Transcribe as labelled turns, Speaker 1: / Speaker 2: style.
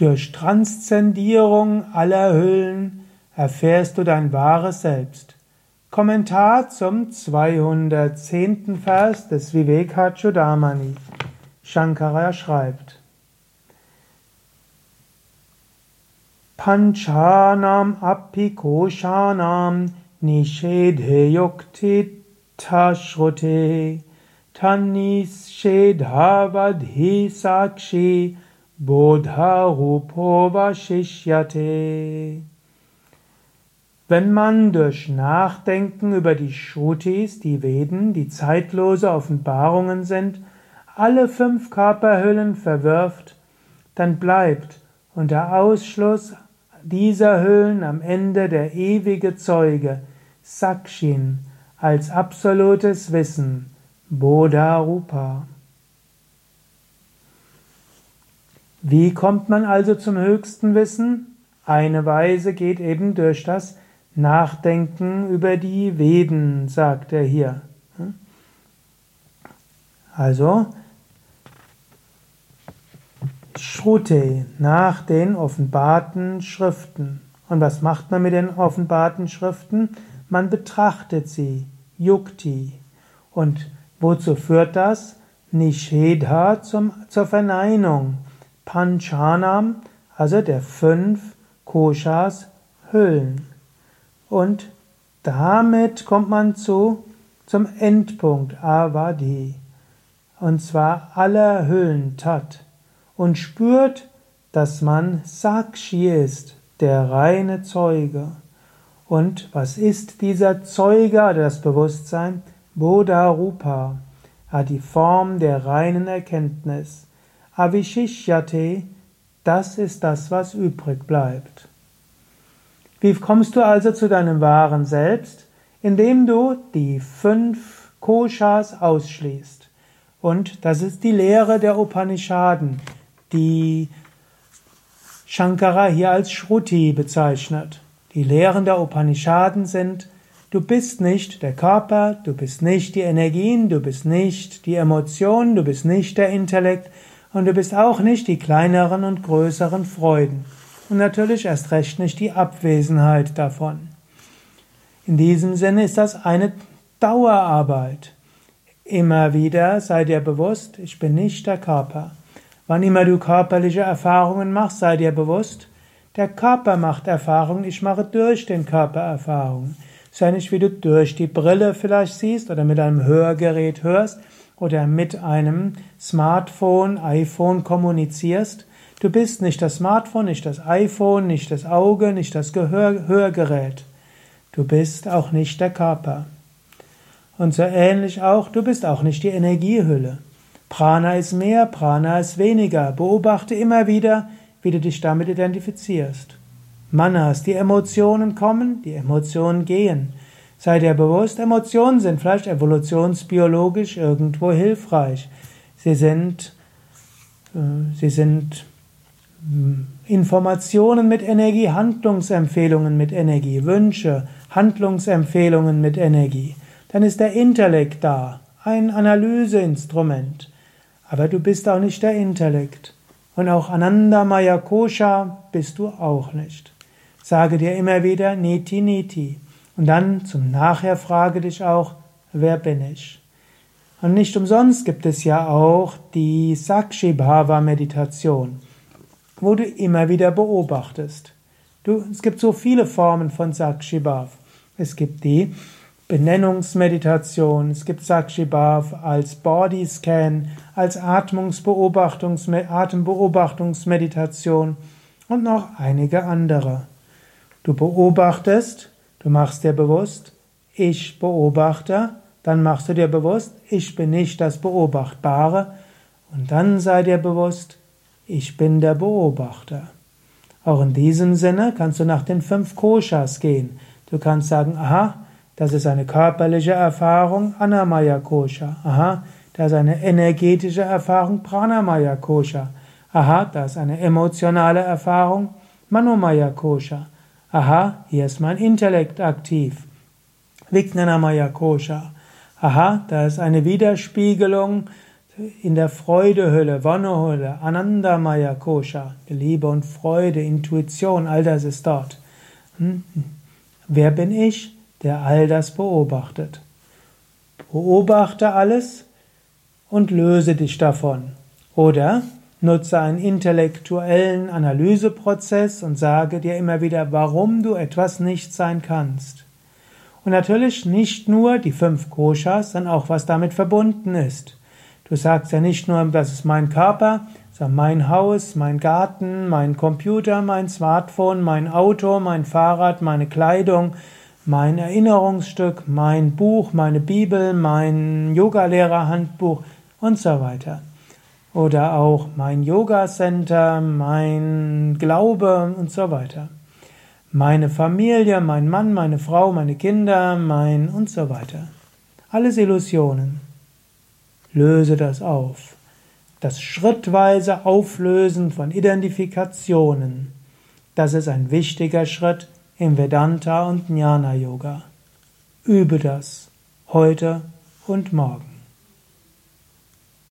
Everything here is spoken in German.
Speaker 1: Durch Transzendierung aller Hüllen erfährst du dein wahres Selbst. Kommentar zum 210. Vers des Vivekachudamani. Shankara schreibt, Panchanam apikoshanam nishedhe yukti tashrute tanishedhavadhi sakshi bodha rupo vashishyate wenn man durch Nachdenken über die Shrutis, die Veden, die zeitlose Offenbarungen sind, alle fünf Körperhüllen verwirft, dann bleibt unter Ausschluss dieser Hüllen am Ende der ewige Zeuge, Sakshin, als absolutes Wissen, Bodha Rupa. Wie kommt man also zum höchsten Wissen? Eine Weise geht eben durch das Nachdenken über die Veden, sagt er hier. Also, Shrute, nach den offenbarten Schriften. Und was macht man mit den offenbarten Schriften? Man betrachtet sie, Yukti. Und wozu führt das? Nishedha zum, zur Verneinung. Panchanam, also der fünf Koshas Hüllen. Und damit kommt man zu, zum Endpunkt Avadi. Und zwar aller Hüllen Tat. Und spürt, dass man Sakshi ist, der reine Zeuge. Und was ist dieser Zeuge oder das Bewusstsein? Bodha Rupa, die Form der reinen Erkenntnis. Avishishyate, das ist das, was übrig bleibt. Wie kommst du also zu deinem wahren Selbst? Indem du die fünf Koshas ausschließt. Und das ist die Lehre der Upanishaden, die Shankara hier als Shruti bezeichnet. Die Lehren der Upanishaden sind, du bist nicht der Körper, du bist nicht die Energien, du bist nicht die Emotionen, du bist nicht der Intellekt und du bist auch nicht die kleineren und größeren Freuden und natürlich erst recht nicht die Abwesenheit davon. In diesem Sinne ist das eine Dauerarbeit. Immer wieder sei dir bewusst, ich bin nicht der Körper. Wann immer du körperliche Erfahrungen machst, sei dir bewusst, der Körper macht Erfahrungen, ich mache durch den Körper Erfahrungen. Sei nicht, wie du durch die Brille vielleicht siehst oder mit einem Hörgerät hörst oder mit einem Smartphone, iPhone kommunizierst, Du bist nicht das Smartphone, nicht das iPhone, nicht das Auge, nicht das Gehör Hörgerät. Du bist auch nicht der Körper. Und so ähnlich auch, du bist auch nicht die Energiehülle. Prana ist mehr, Prana ist weniger. Beobachte immer wieder, wie du dich damit identifizierst. Manas, die Emotionen kommen, die Emotionen gehen. Sei dir bewusst, Emotionen sind vielleicht evolutionsbiologisch irgendwo hilfreich. Sie sind, äh, sie sind Informationen mit Energie, Handlungsempfehlungen mit Energie, Wünsche, Handlungsempfehlungen mit Energie. Dann ist der Intellekt da, ein Analyseinstrument. Aber du bist auch nicht der Intellekt. Und auch Ananda Maya Kosha bist du auch nicht. Sage dir immer wieder Niti Niti. Und dann zum Nachher frage dich auch, wer bin ich? Und nicht umsonst gibt es ja auch die Sakshi Bhava Meditation wo du immer wieder beobachtest. Du, es gibt so viele Formen von Sakshibhav. Es gibt die Benennungsmeditation, es gibt Sakshibhav als Bodyscan, als Atmungsbeobachtungs Atembeobachtungsmeditation und noch einige andere. Du beobachtest, du machst dir bewusst, ich beobachte, dann machst du dir bewusst, ich bin nicht das Beobachtbare und dann sei dir bewusst, ich bin der Beobachter. Auch in diesem Sinne kannst du nach den fünf Koshas gehen. Du kannst sagen, aha, das ist eine körperliche Erfahrung, Anamaya Kosha. Aha, das ist eine energetische Erfahrung, Pranamaya Kosha. Aha, das ist eine emotionale Erfahrung, Manomaya Kosha. Aha, hier ist mein Intellekt aktiv, Vijnanamaya Kosha. Aha, da ist eine Widerspiegelung in der Freudehülle, Wonnehülle, Anandamaya Kosha, Liebe und Freude, Intuition, all das ist dort. Hm? Wer bin ich, der all das beobachtet? Beobachte alles und löse dich davon. Oder nutze einen intellektuellen Analyseprozess und sage dir immer wieder, warum du etwas nicht sein kannst. Und natürlich nicht nur die fünf Koshas, sondern auch was damit verbunden ist. Du sagst ja nicht nur, das ist mein Körper, sondern mein Haus, mein Garten, mein Computer, mein Smartphone, mein Auto, mein Fahrrad, meine Kleidung, mein Erinnerungsstück, mein Buch, meine Bibel, mein Yogalehrerhandbuch und so weiter. Oder auch mein Yoga Center, mein Glaube und so weiter. Meine Familie, mein Mann, meine Frau, meine Kinder, mein und so weiter. Alles Illusionen. Löse das auf. Das schrittweise Auflösen von Identifikationen. Das ist ein wichtiger Schritt im Vedanta und Jnana Yoga. Übe das heute und morgen.